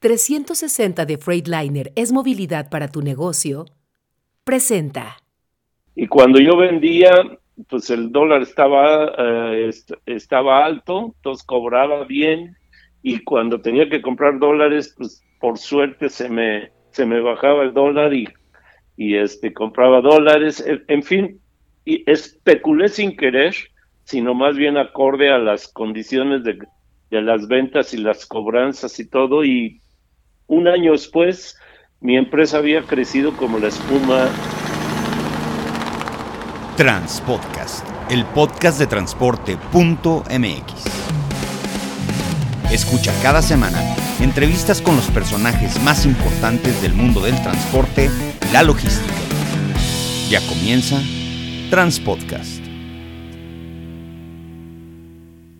360 de Freightliner es movilidad para tu negocio, presenta. Y cuando yo vendía, pues el dólar estaba, eh, estaba alto, entonces cobraba bien, y cuando tenía que comprar dólares, pues por suerte se me, se me bajaba el dólar y, y este, compraba dólares, en, fin, y especulé sin querer, sino más bien acorde a las condiciones de, de las ventas y las cobranzas y todo, y un año después, mi empresa había crecido como la espuma. Transpodcast, el podcast de transporte.mx. Escucha cada semana entrevistas con los personajes más importantes del mundo del transporte y la logística. Ya comienza Transpodcast.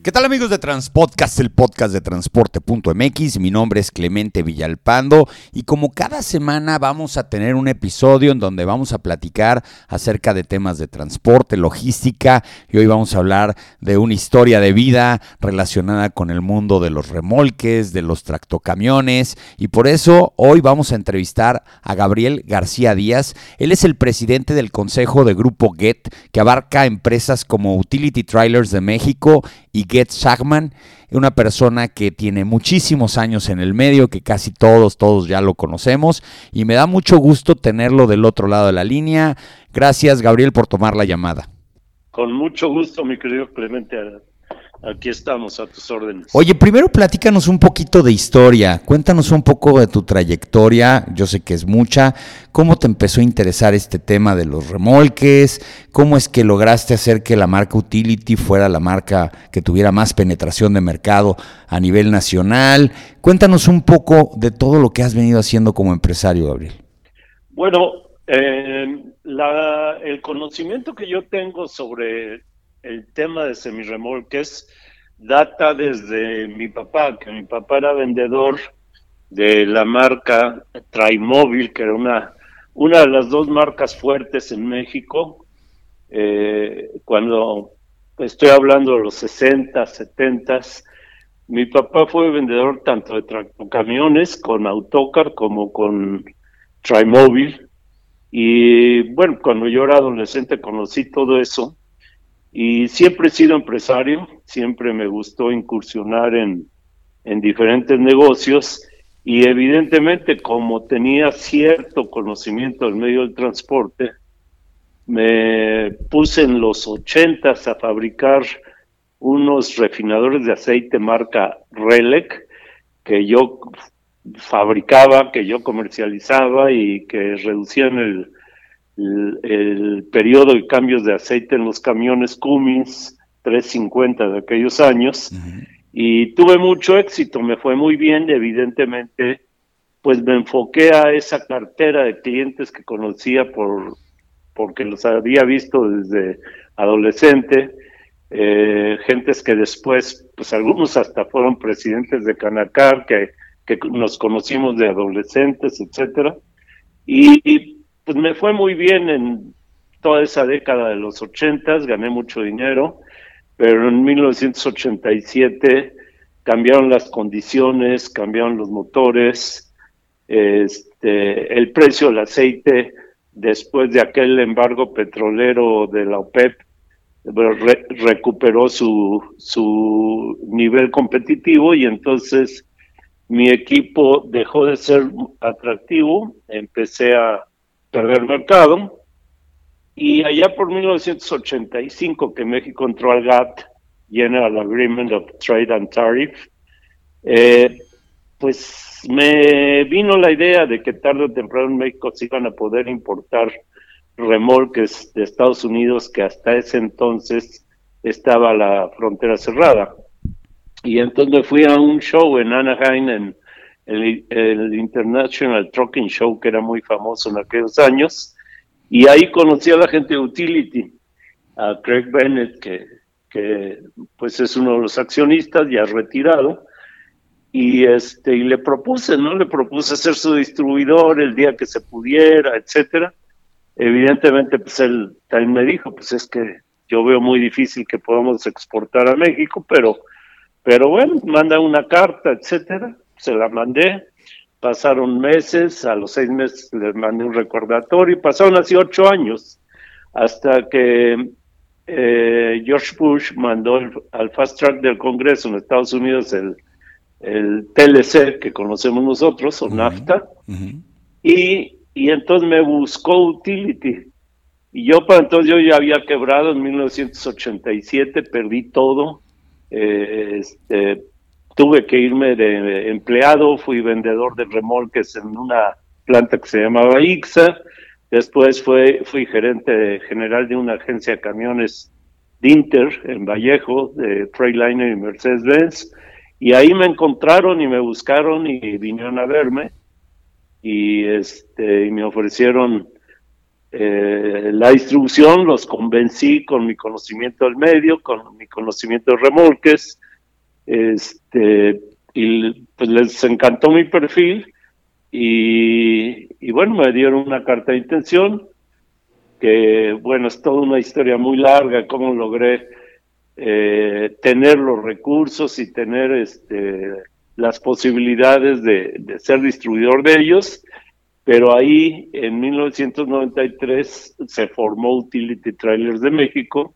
¿Qué tal amigos de Transpodcast, el podcast de transporte.mx? Mi nombre es Clemente Villalpando y como cada semana vamos a tener un episodio en donde vamos a platicar acerca de temas de transporte, logística y hoy vamos a hablar de una historia de vida relacionada con el mundo de los remolques, de los tractocamiones y por eso hoy vamos a entrevistar a Gabriel García Díaz. Él es el presidente del Consejo de Grupo GET que abarca empresas como Utility Trailers de México y Get Sagman, una persona que tiene muchísimos años en el medio, que casi todos, todos ya lo conocemos, y me da mucho gusto tenerlo del otro lado de la línea. Gracias, Gabriel, por tomar la llamada. Con mucho gusto, mi querido Clemente. Aquí estamos a tus órdenes. Oye, primero platícanos un poquito de historia. Cuéntanos un poco de tu trayectoria. Yo sé que es mucha. ¿Cómo te empezó a interesar este tema de los remolques? ¿Cómo es que lograste hacer que la marca Utility fuera la marca que tuviera más penetración de mercado a nivel nacional? Cuéntanos un poco de todo lo que has venido haciendo como empresario, Gabriel. Bueno, eh, el conocimiento que yo tengo sobre el tema de semirremolques data desde mi papá, que mi papá era vendedor de la marca Trimóvil, que era una, una de las dos marcas fuertes en México. Eh, cuando estoy hablando de los 60, 70, mi papá fue vendedor tanto de camiones con Autocar como con Trimóvil. Y bueno, cuando yo era adolescente conocí todo eso y siempre he sido empresario, siempre me gustó incursionar en, en diferentes negocios y evidentemente como tenía cierto conocimiento del medio del transporte, me puse en los ochentas a fabricar unos refinadores de aceite marca Relec que yo fabricaba, que yo comercializaba y que reducían el, el, periodo de cambios de aceite en los camiones Cummins 350 de aquellos años. Y tuve mucho éxito, me fue muy bien, evidentemente pues me enfoqué a esa cartera de clientes que conocía por porque los había visto desde adolescente, eh, gentes que después, pues algunos hasta fueron presidentes de Canacar, que, que nos conocimos de adolescentes, etcétera, y pues me fue muy bien en toda esa década de los ochentas, gané mucho dinero, pero en 1987 cambiaron las condiciones, cambiaron los motores, este, el precio del aceite después de aquel embargo petrolero de la OPEP recuperó su, su nivel competitivo y entonces mi equipo dejó de ser atractivo, empecé a perder mercado. Y allá por 1985 que México entró al GATT, General Agreement of Trade and Tariff, eh, pues me vino la idea de que tarde o temprano en México se iban a poder importar remolques de Estados Unidos que hasta ese entonces estaba la frontera cerrada. Y entonces fui a un show en Anaheim, en el, International Trucking Show, que era muy famoso en aquellos años, y ahí conocí a la gente de Utility, a Craig Bennett, que, que pues es uno de los accionistas, ya retirado, y este y le propuse, ¿no? Le propuse ser su distribuidor el día que se pudiera, etcétera. Evidentemente, pues él también me dijo, pues es que yo veo muy difícil que podamos exportar a México, pero, pero bueno, manda una carta, etcétera se la mandé, pasaron meses, a los seis meses les mandé un recordatorio pasaron así ocho años hasta que eh, George Bush mandó al fast track del Congreso en Estados Unidos el, el TLC que conocemos nosotros, o NAFTA, y, y entonces me buscó Utility. Y yo para entonces yo ya había quebrado en 1987, perdí todo, eh, este, tuve que irme de empleado, fui vendedor de remolques en una planta que se llamaba IXA, después fue, fui gerente general de una agencia de camiones Dinter en Vallejo, de Freightliner y Mercedes-Benz, y ahí me encontraron y me buscaron y vinieron a verme y este y me ofrecieron eh, la distribución, los convencí con mi conocimiento del medio, con mi conocimiento de remolques, este, y pues les encantó mi perfil y, y bueno, me dieron una carta de intención que bueno, es toda una historia muy larga, cómo logré eh, tener los recursos y tener este, las posibilidades de, de, ser distribuidor de ellos, pero ahí en 1993 se formó Utility Trailers de México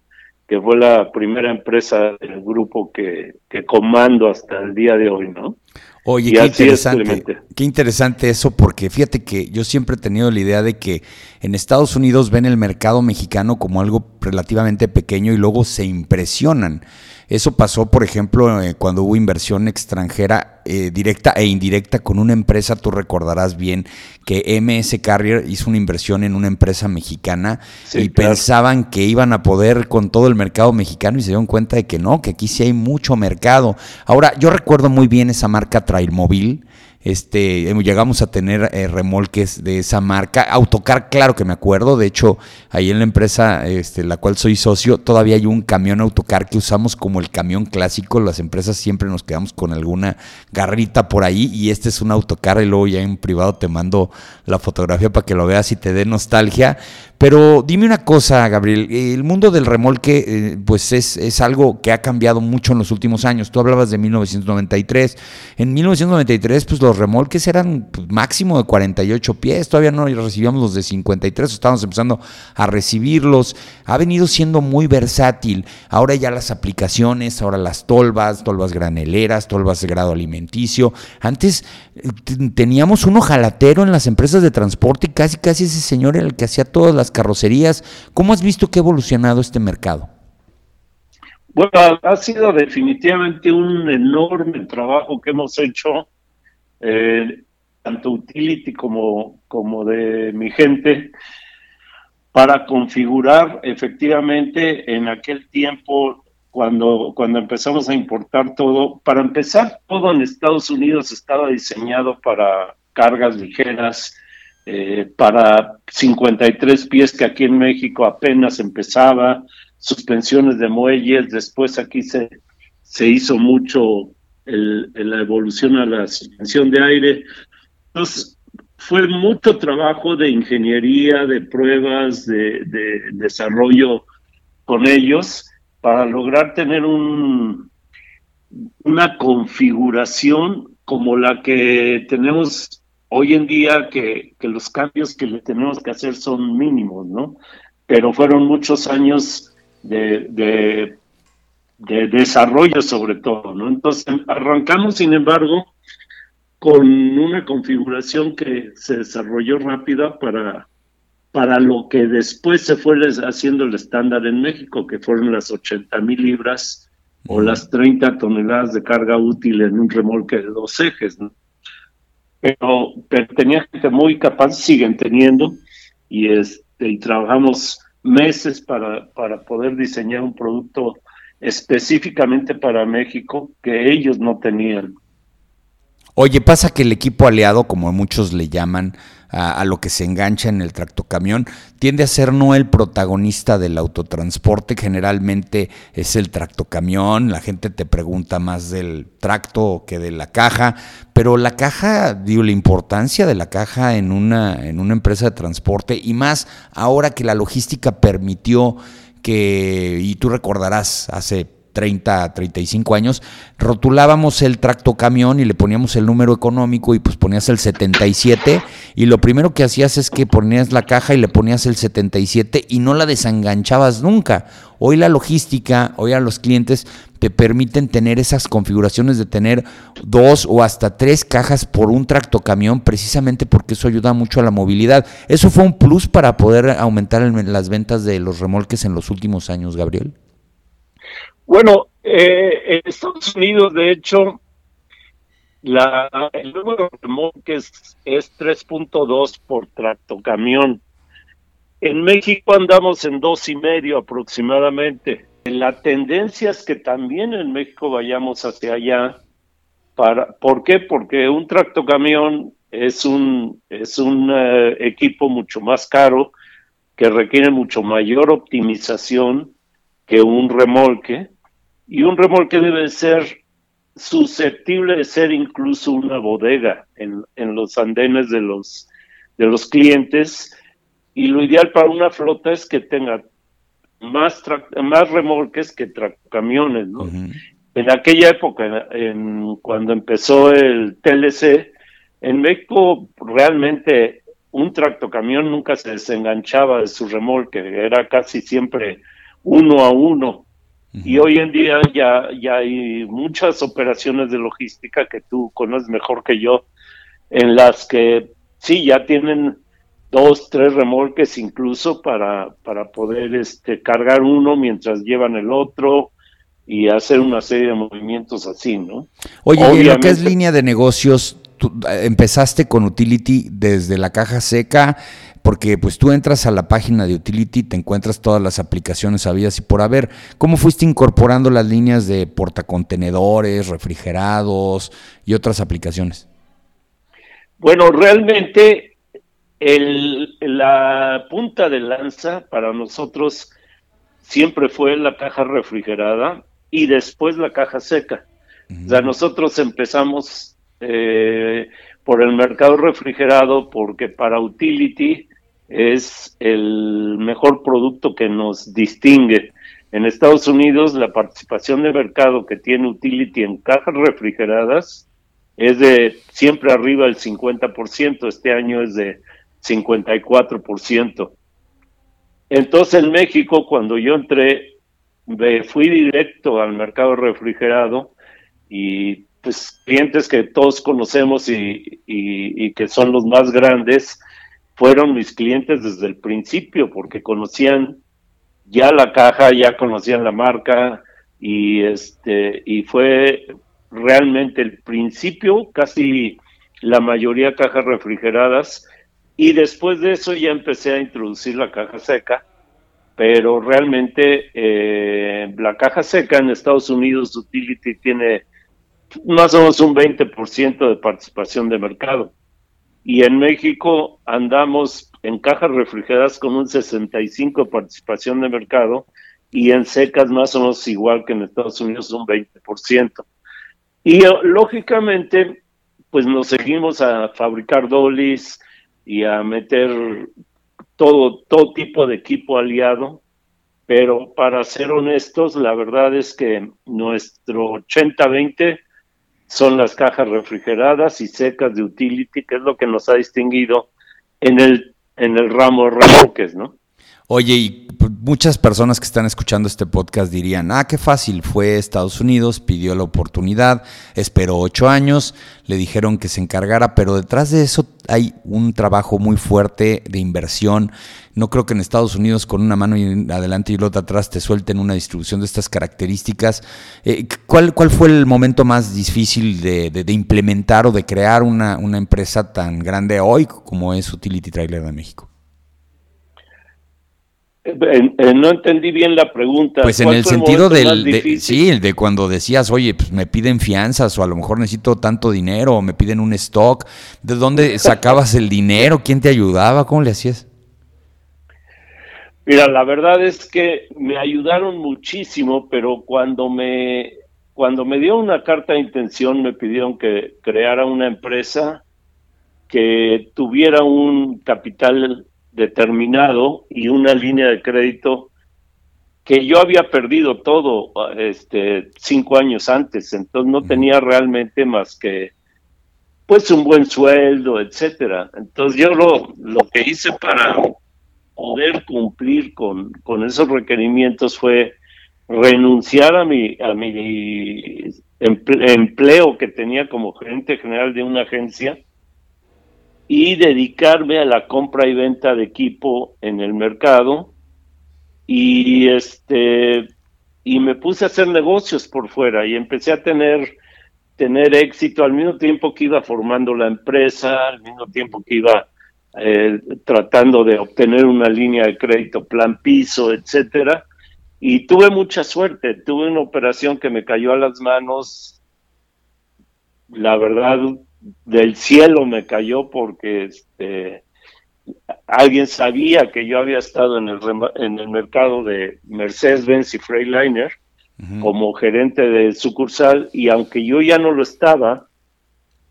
que fue la primera empresa del grupo que, que comando hasta el día de hoy, ¿no? Oye, qué interesante, qué interesante eso, porque fíjate que yo siempre he tenido la idea de que en Estados Unidos ven el mercado mexicano como algo relativamente pequeño y luego se impresionan. Eso pasó, por ejemplo, eh, cuando hubo inversión extranjera eh, directa e indirecta con una empresa, tú recordarás bien que MS Carrier hizo una inversión en una empresa mexicana y pensaban que iban a poder con todo el mercado mexicano y se dieron cuenta de que no, que aquí sí hay mucho mercado. Ahora, yo recuerdo muy bien esa marca Trailmóvil este, em, llegamos a tener eh, remolques de esa marca. Autocar, claro que me acuerdo. De hecho, ahí en la empresa, este, la cual soy socio, todavía hay un camión autocar que usamos como el camión clásico. Las empresas siempre nos quedamos con alguna garrita por ahí. Y este es un autocar. Y luego ya en privado te mando la fotografía para que lo veas y te dé nostalgia. Pero dime una cosa, Gabriel, el mundo del remolque eh, pues es, es, algo que ha cambiado mucho en los últimos años. Tú hablabas de 1993. En 1993 pues los remolques eran pues, máximo de 48 pies, todavía no recibíamos los de 53, estábamos empezando a recibirlos. Ha venido siendo muy versátil. Ahora ya las aplicaciones, ahora las tolvas, tolvas graneleras, tolvas de grado alimenticio. Antes eh, teníamos un ojalatero en las empresas de transporte y casi casi ese señor era el que hacía todas las carrocerías. ¿Cómo has visto que ha evolucionado este mercado? Bueno, ha sido definitivamente un enorme trabajo que hemos hecho, eh, tanto utility como, como de mi gente, para configurar efectivamente en aquel tiempo, cuando, cuando empezamos a importar todo, para empezar, todo en Estados Unidos estaba diseñado para cargas ligeras, eh, para 53 pies que aquí en México apenas empezaba, suspensiones de muelles, después aquí se, se hizo mucho la evolución a la suspensión de aire. Entonces, fue mucho trabajo de ingeniería, de pruebas, de, de desarrollo con ellos para lograr tener un, una configuración como la que tenemos hoy en día que, los cambios que le tenemos que hacer son mínimos, ¿no? Pero fueron muchos años de, de, desarrollo sobre todo, ¿no? Entonces arrancamos, sin embargo, con una configuración que se desarrolló rápida para, para lo que después se fue haciendo el estándar en México, que fueron las 80 mil libras o las 30 toneladas de carga útil en un remolque de dos ejes, ¿no? pero, tenía gente muy capaz, siguen teniendo, y, este, y trabajamos meses para, para poder diseñar un producto específicamente para México que ellos no tenían. Oye, pasa que el equipo aliado, como muchos le llaman, a, lo que se engancha en el tractocamión, tiende a ser no el protagonista del autotransporte, generalmente es el tractocamión, la gente te pregunta más del tracto que de la caja, pero la caja, digo, la importancia de la caja en una, en una empresa de transporte y más ahora que la logística permitió que, y tú recordarás, hace 30, 35 años, rotulábamos el tracto camión y le poníamos el número económico y pues ponías el 77 y lo primero que hacías es que ponías la caja y le ponías el 77 y no la desenganchabas nunca. Hoy la logística, hoy a los clientes te permiten tener esas configuraciones de tener dos o hasta tres cajas por un tractocamión, precisamente porque eso ayuda mucho a la movilidad. ¿Eso fue un plus para poder aumentar las ventas de los remolques en los últimos años, Gabriel? Bueno, eh, en Estados Unidos, de hecho, la, el número de remolques es 3.2 por tractocamión. En México andamos en dos y medio aproximadamente. La tendencia es que también en México vayamos hacia allá. Para, ¿Por qué? Porque un tractocamión es un, es un eh, equipo mucho más caro que requiere mucho mayor optimización que un remolque. Y un remolque debe ser susceptible de ser incluso una bodega en, en los andenes de los, de los clientes y lo ideal para una flota es que tenga más, más remolques que camiones, ¿no? En aquella época, en, cuando empezó el TLC, en México realmente un tractocamión nunca se desenganchaba de su remolque, era casi siempre uno a uno. Y hoy en día ya, ya hay muchas operaciones de logística que tú conoces mejor que yo, en las que sí, ya tienen dos, tres remolques incluso para, para poder este, cargar uno mientras llevan el otro y hacer una serie de movimientos así, ¿no? Oye, y lo que es línea de negocios, tú eh, empezaste con Utility desde la caja seca, porque pues tú entras a la página de Utility, te encuentras todas las aplicaciones habidas y por haber. ¿Cómo fuiste incorporando las líneas de portacontenedores, refrigerados y otras aplicaciones? Bueno, realmente el, la punta de lanza para nosotros siempre fue la caja refrigerada y después la caja seca. O sea, nosotros empezamos eh, por el mercado refrigerado porque para utility es el mejor producto que nos distingue. En Estados Unidos la participación de mercado que tiene utility en cajas refrigeradas es de siempre arriba del 50%, este año es de 54%. Entonces en México, cuando yo entré, fui directo al mercado refrigerado y pues clientes que todos conocemos y, y, que son los más grandes, fueron mis clientes desde el principio porque conocían ya la caja, ya conocían la marca y este y fue realmente el principio, casi la mayoría cajas refrigeradas y después de eso ya empecé a introducir la caja seca, pero realmente eh, la caja seca en Estados Unidos Utility tiene más o menos un 20% de participación de mercado. Y en México andamos en cajas refrigeradas con un 65% de participación de mercado y en secas más o menos igual que en Estados Unidos un 20%. Y lógicamente, pues nos seguimos a fabricar dolis, y a meter todo, todo tipo de equipo aliado, pero para ser honestos, la verdad es que nuestro 80-20 son las cajas refrigeradas y secas de utility, que es lo que nos ha distinguido en el, en el ramo de ¿no? Oye, y muchas personas que están escuchando este podcast dirían, ah, qué fácil, fue Estados Unidos, pidió la oportunidad, esperó ocho años, le dijeron que se encargara, pero detrás de eso hay un trabajo muy fuerte de inversión. No creo que en Estados Unidos con una mano adelante y la otra atrás te suelten una distribución de estas características. Eh, ¿cuál, ¿Cuál fue el momento más difícil de, de, implementar o de crear una, una empresa tan grande hoy como es Utility Trailer de México? No entendí bien la pregunta. Pues en el sentido del, de, sí, el de cuando decías, oye, pues me piden fianzas o a lo mejor necesito tanto dinero o me piden un stock. ¿De dónde sacabas el dinero? ¿Quién te ayudaba? ¿Cómo le hacías? Mira, la verdad es que me ayudaron muchísimo, pero cuando me cuando me dio una carta de intención me pidieron que creara una empresa que tuviera un capital determinado y una línea de crédito que yo había perdido todo este, cinco años antes, entonces no tenía realmente más que pues un buen sueldo, etcétera. Entonces yo lo, lo que hice para poder cumplir con, con esos requerimientos fue renunciar a mi, a mi empleo que tenía como gerente general de una agencia y dedicarme a la compra y venta de equipo en el mercado y este y me puse a hacer negocios por fuera y empecé a tener tener éxito al mismo tiempo que iba formando la empresa, al mismo tiempo que iba eh, tratando de obtener una línea de crédito plan piso, etcétera. Y tuve mucha suerte, tuve una operación que me cayó a las manos, la verdad, del cielo me cayó porque este, alguien sabía que yo había estado en el, en el mercado de Mercedes-Benz y Freightliner como gerente de sucursal y aunque yo ya no lo estaba,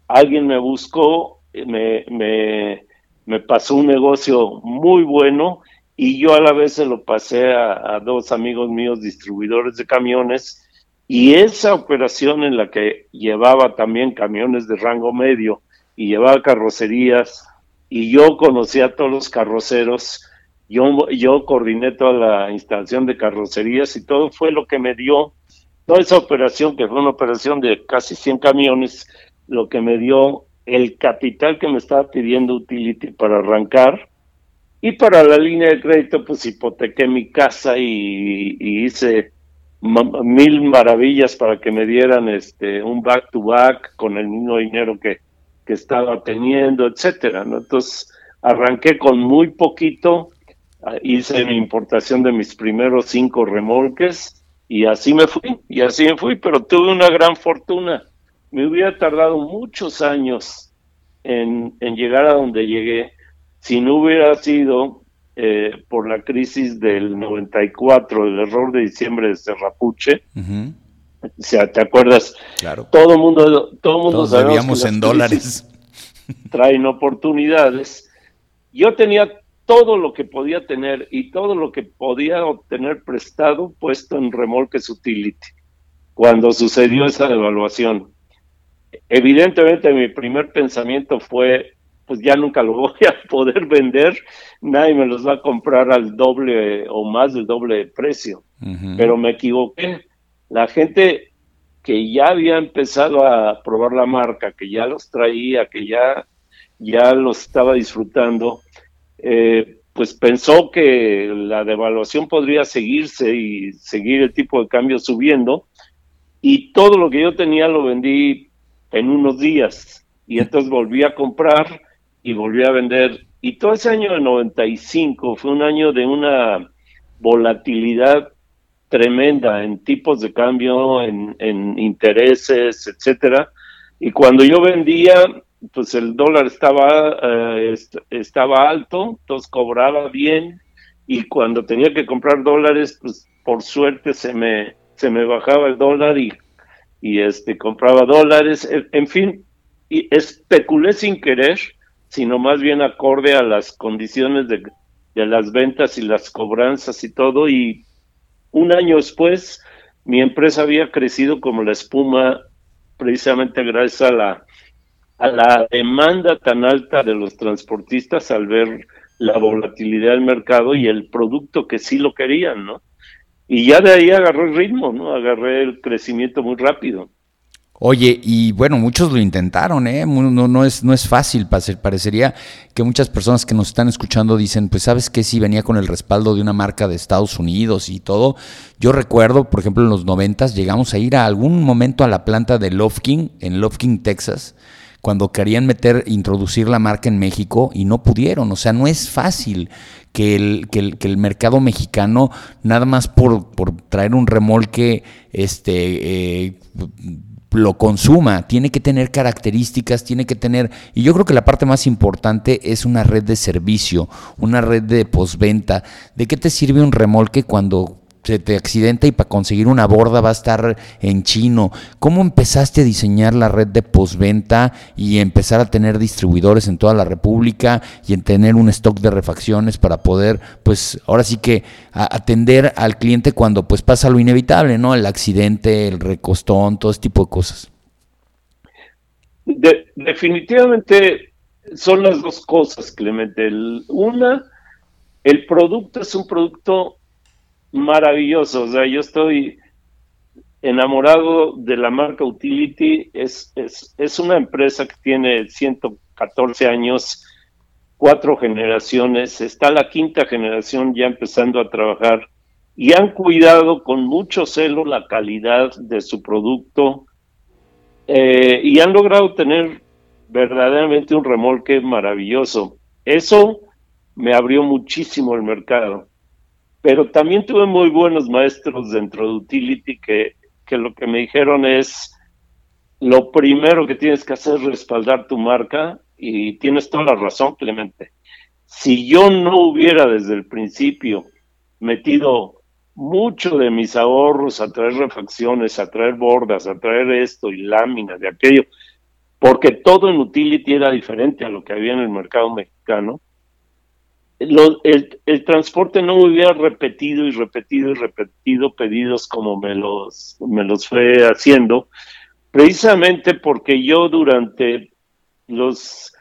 alguien me buscó, me, me, me pasó un negocio muy bueno y yo a la vez se lo pasé a, dos amigos míos distribuidores de camiones y esa operación en la que llevaba también camiones de rango medio y llevaba carrocerías y yo conocía a todos los carroceros, yo, yo coordiné toda la instalación de carrocerías y todo fue lo que me dio toda esa operación, que fue una operación de casi 100 camiones, lo que me dio el capital que me estaba pidiendo Utility para arrancar. Y para la línea de crédito, pues hipotequé mi casa y, hice mil maravillas para que me dieran este un back to back con el mismo dinero que, que estaba teniendo, etcétera. ¿no? Entonces arranqué con muy poquito, ah, hice mi importación de mis primeros cinco remolques y así me fui, y así me fui, pero tuve una gran fortuna me hubiera tardado muchos años en, llegar a donde llegué si no hubiera sido eh, por la crisis del 94, el error de diciembre de Serrapuche. O sea, ¿te acuerdas? Claro. Todo mundo, todo mundo Todos sabíamos en dólares. Traen oportunidades. Yo tenía todo lo que podía tener y todo lo que podía obtener prestado puesto en remolques utility cuando sucedió esa devaluación. Evidentemente mi primer pensamiento fue, pues ya nunca lo voy a poder vender, nadie me los va a comprar al doble o más del doble de precio. Pero me equivoqué. La gente que ya había empezado a probar la marca, que ya los traía, que ya, ya los estaba disfrutando, eh, pues pensó que la devaluación podría seguirse y seguir el tipo de cambio subiendo. Y todo lo que yo tenía lo vendí en unos días. Y entonces volví a comprar y volví a vender. Y todo ese año de 95 fue un año de una volatilidad tremenda en tipos de cambio, en, intereses, etcétera. Y cuando yo vendía, pues el dólar estaba, eh, estaba alto, entonces cobraba bien. Y cuando tenía que comprar dólares, pues por suerte se me, se me bajaba el dólar y este compraba dólares, en fin, especulé sin querer, sino más bien acorde a las condiciones de, las ventas y las cobranzas y todo, y un año después mi empresa había crecido como la espuma precisamente gracias a la a la demanda tan alta de los transportistas al ver la volatilidad del mercado y el producto que sí lo querían, ¿no? y ya de ahí agarré el ritmo, ¿no? Agarré el crecimiento muy rápido. Oye, y bueno, muchos lo intentaron, ¿eh? No, es, no es fácil, parecería que muchas personas que nos están escuchando dicen, pues sabes que si venía con el respaldo de una marca de Estados Unidos y todo. Yo recuerdo, por ejemplo, en los noventas llegamos a ir a algún momento a la planta de Lofking, en Lofking, Texas, cuando querían meter, introducir la marca en México y no pudieron. O sea, no es fácil que el, que el, que el mercado mexicano, nada más por, por traer un remolque, este, eh, lo consuma, tiene que tener características, tiene que tener, y yo creo que la parte más importante es una red de servicio, una red de postventa. ¿De qué te sirve un remolque cuando se te accidenta y para conseguir una borda va a estar en chino. ¿Cómo empezaste a diseñar la red de postventa y empezar a tener distribuidores en toda la República y en tener un stock de refacciones para poder, pues ahora sí que atender al cliente cuando pues pasa lo inevitable, ¿no? El accidente, el recostón, todo ese tipo de cosas. definitivamente son las dos cosas, Clemente. una, el producto es un producto maravilloso. O sea, yo estoy enamorado de la marca Utility. Es, es, es una empresa que tiene 114 años, cuatro generaciones. Está la quinta generación ya empezando a trabajar y han cuidado con mucho celo la calidad de su producto eh, y han logrado tener verdaderamente un remolque maravilloso. Eso me abrió muchísimo el mercado pero también tuve muy buenos maestros dentro de Utility que, que lo que me dijeron es, lo primero que tienes que hacer es respaldar tu marca y tienes toda la razón, Clemente. Si yo no hubiera desde el principio metido mucho de mis ahorros a traer refacciones, a traer bordas, a traer esto y láminas de aquello, porque todo en utility era diferente a lo que había en el mercado mexicano, el, transporte no hubiera repetido y repetido y repetido pedidos como me los, me los fue haciendo, precisamente porque yo durante los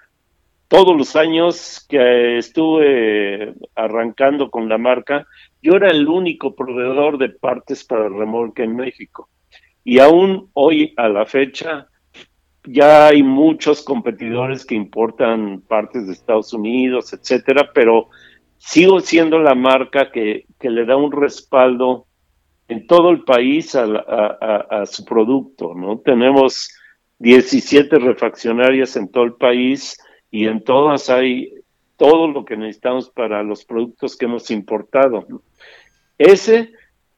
todos los años que estuve arrancando con la marca, yo era el único proveedor de partes para remolque en México. Y aún hoy a la fecha ya hay muchos competidores que importan partes de Estados Unidos, etcétera, pero sigo siendo la marca que, le da un respaldo en todo el país a, su producto, ¿no? Tenemos 17 refaccionarias en todo el país y en todas hay todo lo que necesitamos para los productos que hemos importado. Ese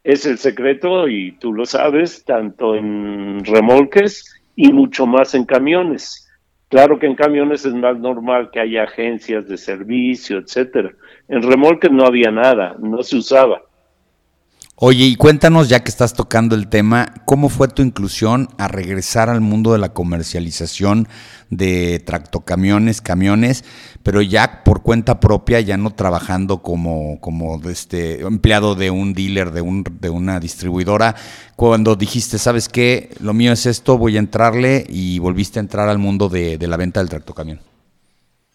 es el secreto y tú lo sabes, tanto en remolques y mucho más en camiones. Claro que en camiones es más normal que haya agencias de servicio, etcétera. En remolques no había nada, no se usaba. Oye, y cuéntanos, ya que estás tocando el tema, ¿cómo fue tu inclusión a regresar al mundo de la comercialización de tractocamiones, camiones, pero ya cuenta propia, ya no trabajando como, como este, empleado de un dealer, de, un, de una distribuidora? Cuando dijiste, ¿sabes qué? Lo mío es esto, voy a entrarle y volviste a entrar al mundo de, de la venta del tractocamión.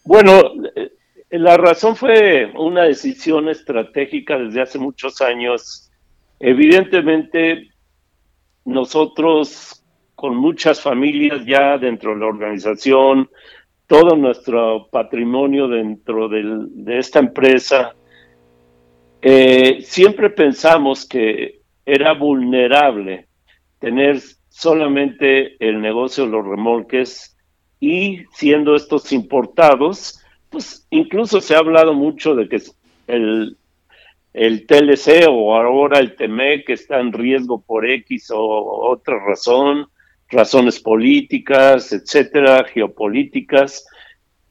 Bueno, eh, la razón fue una decisión estratégica desde hace muchos años Evidentemente, nosotros con muchas familias ya dentro de la organización, todo nuestro patrimonio dentro de esta empresa, eh, siempre pensamos que era vulnerable tener solamente el negocio de los remolques y siendo estos importados, pues incluso se ha hablado mucho de que el, el TLC o ahora el TMEC está en riesgo por X o otra razón, razones políticas, etcétera, geopolíticas.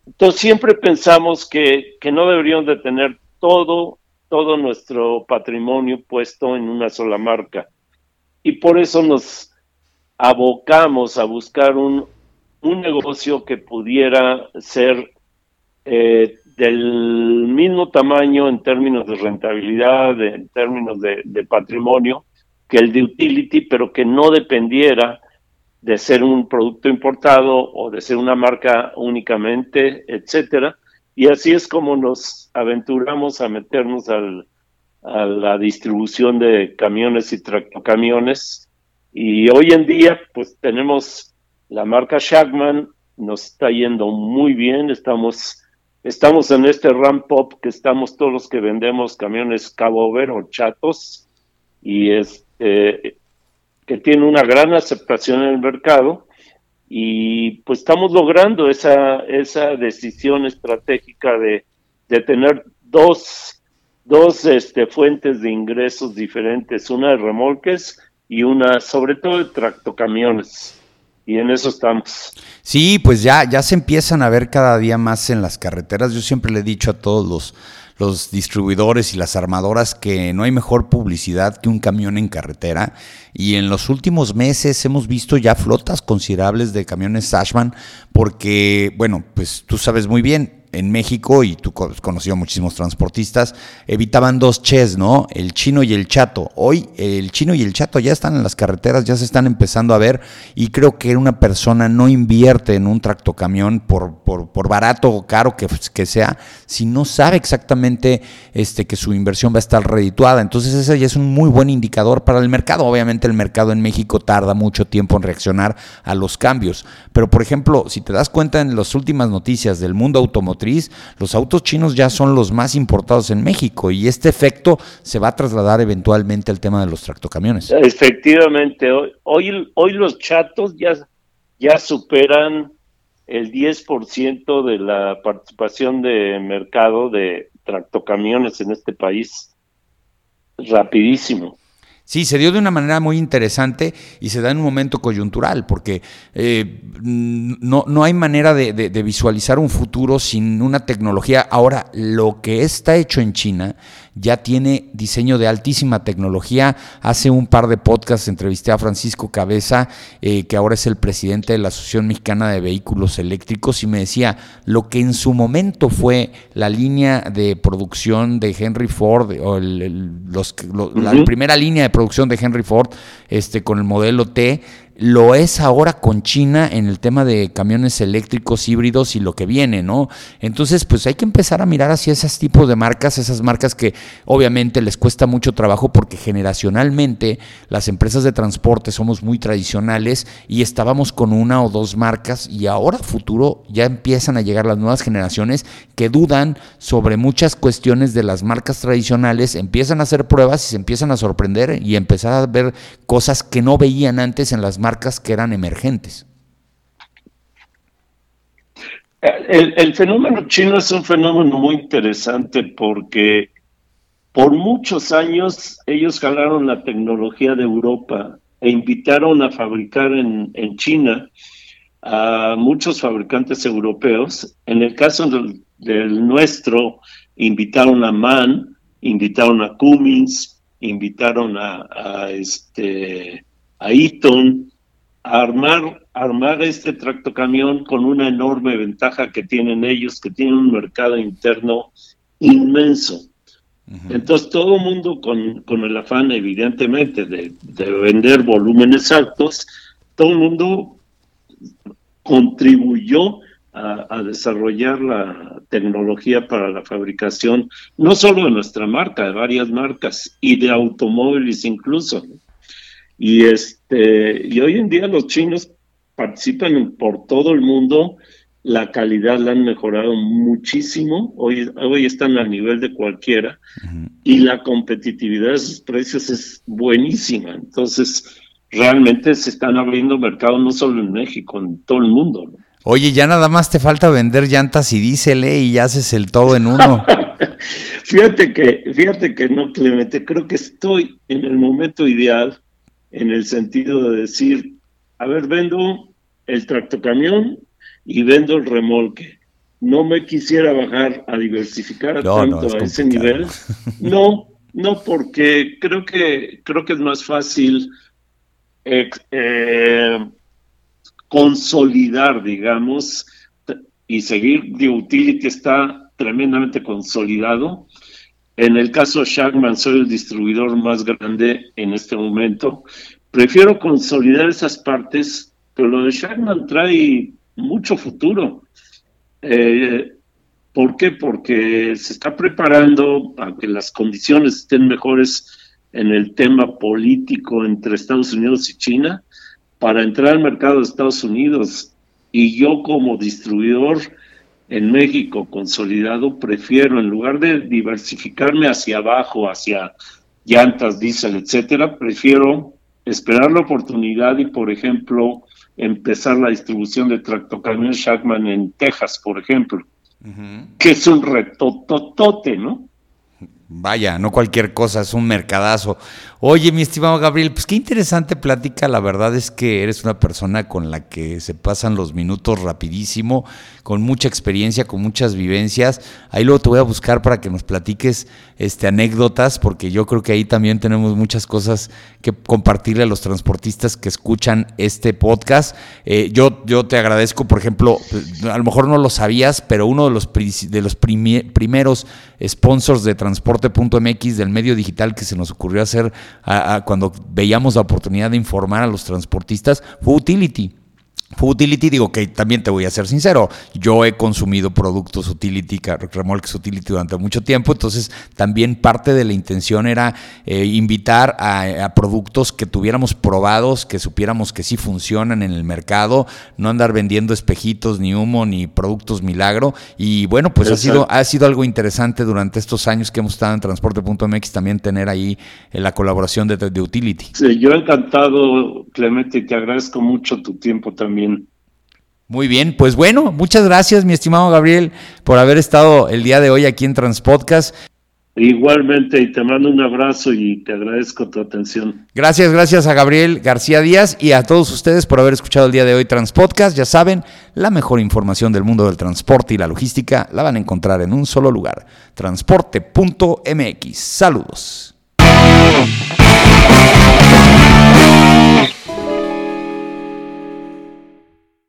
Entonces siempre pensamos que, que no deberíamos de tener todo, todo nuestro patrimonio puesto en una sola marca. Y por eso nos abocamos a buscar un, un negocio que pudiera ser eh, del mismo tamaño en términos de rentabilidad, en términos de, patrimonio, que el de utility, pero que no dependiera de ser un producto importado o de ser una marca únicamente, etcétera. Y así es como nos aventuramos a meternos al, a la distribución de camiones y tractocamiones. Y hoy en día, pues tenemos la marca Shackman, nos está yendo muy bien, estamos Estamos en este ramp up que estamos todos los que vendemos camiones Cabo o chatos y es que tiene una gran aceptación en el mercado y pues estamos logrando esa, esa decisión estratégica de, de tener dos, dos este, fuentes de ingresos diferentes, una de remolques y una sobre todo de tractocamiones y en eso estamos. Sí, pues ya, ya se empiezan a ver cada día más en las carreteras. Yo siempre le he dicho a todos los, los distribuidores y las armadoras que no hay mejor publicidad que un camión en carretera. Y en los últimos meses hemos visto ya flotas considerables de camiones Sashman porque, bueno, pues tú sabes muy bien, en México, y tú has conocido muchísimos transportistas, evitaban dos ches, ¿no? El chino y el chato. Hoy el chino y el chato ya están en las carreteras, ya se están empezando a ver, y creo que una persona no invierte en un tractocamión por, por, por barato o caro que, que, sea, si no sabe exactamente este, que su inversión va a estar redituada. Entonces ese ya es un muy buen indicador para el mercado. Obviamente el mercado en México tarda mucho tiempo en reaccionar a los cambios, pero por ejemplo, si te das cuenta en las últimas noticias del mundo automotriz, los autos chinos ya son los más importados en México y este efecto se va a trasladar eventualmente al tema de los tractocamiones. Efectivamente, hoy, hoy los chatos ya, ya superan el 10% de la participación de mercado de tractocamiones en este país. Rapidísimo. Sí, se dio de una manera muy interesante y se da en un momento coyuntural, porque eh, no, no, hay manera de, de, visualizar un futuro sin una tecnología. Ahora, lo que está hecho en China ya tiene diseño de altísima tecnología. Hace un par de podcasts entrevisté a Francisco Cabeza, eh, que ahora es el presidente de la Asociación Mexicana de Vehículos Eléctricos, y me decía, lo que en su momento fue la línea de producción de Henry Ford, o los, la primera línea de producción de Henry Ford este, con el modelo T, lo es ahora con China en el tema de camiones eléctricos híbridos y lo que viene, ¿no? Entonces, pues hay que empezar a mirar hacia esos tipos de marcas, esas marcas que obviamente les cuesta mucho trabajo porque generacionalmente las empresas de transporte somos muy tradicionales y estábamos con una o dos marcas y ahora futuro ya empiezan a llegar las nuevas generaciones que dudan sobre muchas cuestiones de las marcas tradicionales, empiezan a hacer pruebas y se empiezan a sorprender y empezar a ver cosas que no veían antes en las marcas marcas que eran emergentes. El, fenómeno chino es un fenómeno muy interesante porque por muchos años ellos jalaron la tecnología de Europa e invitaron a fabricar en, China a muchos fabricantes europeos. En el caso del, nuestro, invitaron a MAN, invitaron a Cummins, invitaron a, a este, a Eaton, armar, armar este tractocamión con una enorme ventaja que tienen ellos, que tienen un mercado interno inmenso. Entonces todo el mundo con, con, el afán evidentemente de, de, vender volúmenes altos, todo el mundo contribuyó a, a, desarrollar la tecnología para la fabricación, no solo de nuestra marca, de varias marcas y de automóviles incluso. Y, este, y hoy en día los chinos participan por todo el mundo, la calidad la han mejorado muchísimo, hoy, hoy están al nivel de cualquiera y la competitividad de sus precios es buenísima. Entonces, realmente se están abriendo mercados no solo en México, en todo el mundo. Oye, ya nada más te falta vender llantas y diésel ¿eh? y ya haces el todo en uno. fíjate que, fíjate que no, Clemente, creo que estoy en el momento ideal en el sentido de decir, a ver, vendo el tractocamión y vendo el remolque. No me quisiera bajar a diversificar tanto a ese nivel. No, no, porque creo que creo que es más fácil eh, consolidar, digamos, y seguir. The Utility está tremendamente consolidado en el caso Shackman, soy el distribuidor más grande en este momento. Prefiero consolidar esas partes, pero lo de Shackman trae mucho futuro. Eh, ¿Por qué? Porque se está preparando para que las condiciones estén mejores en el tema político entre Estados Unidos y China para entrar al mercado de Estados Unidos. Y yo como distribuidor en México consolidado, prefiero, en lugar de diversificarme hacia abajo, hacia llantas, diésel, etcétera, prefiero esperar la oportunidad y, por ejemplo, empezar la distribución de tractocamión Shackman en Texas, por ejemplo, que es un reto totote, ¿no? Vaya, no cualquier cosa, es un mercadazo. Oye, mi estimado Gabriel, pues qué interesante plática. La verdad es que eres una persona con la que se pasan los minutos rapidísimo, con mucha experiencia, con muchas vivencias. Ahí luego te voy a buscar para que nos platiques este, anécdotas, porque yo creo que ahí también tenemos muchas cosas que compartirle a los transportistas que escuchan este podcast. Eh, yo, yo te agradezco, por ejemplo, a lo mejor no lo sabías, pero uno de los, de los primeros sponsors de transporte.mx del medio digital que se nos ocurrió hacer cuando veíamos la oportunidad de informar a los transportistas fue Utility. Utility, digo que también te voy a ser sincero, yo he consumido productos utility, remolques utility durante mucho tiempo, entonces también parte de la intención era eh, invitar a, productos que tuviéramos probados, que supiéramos que sí funcionan en el mercado, no andar vendiendo espejitos, ni humo, ni productos milagro. Y bueno, pues ha sido, ha sido algo interesante durante estos años que hemos estado en Transporte.mx también tener ahí eh, la colaboración de, de Utility. Sí, yo encantado, Clemente, te agradezco mucho tu tiempo también muy bien, pues bueno, muchas gracias mi estimado Gabriel por haber estado el día de hoy aquí en Transpodcast. Igualmente, y te mando un abrazo y te agradezco tu atención. Gracias, gracias a Gabriel García Díaz y a todos ustedes por haber escuchado el día de hoy Transpodcast. Ya saben, la mejor información del mundo del transporte y la logística la van a encontrar en un solo lugar, transporte.mx. Saludos.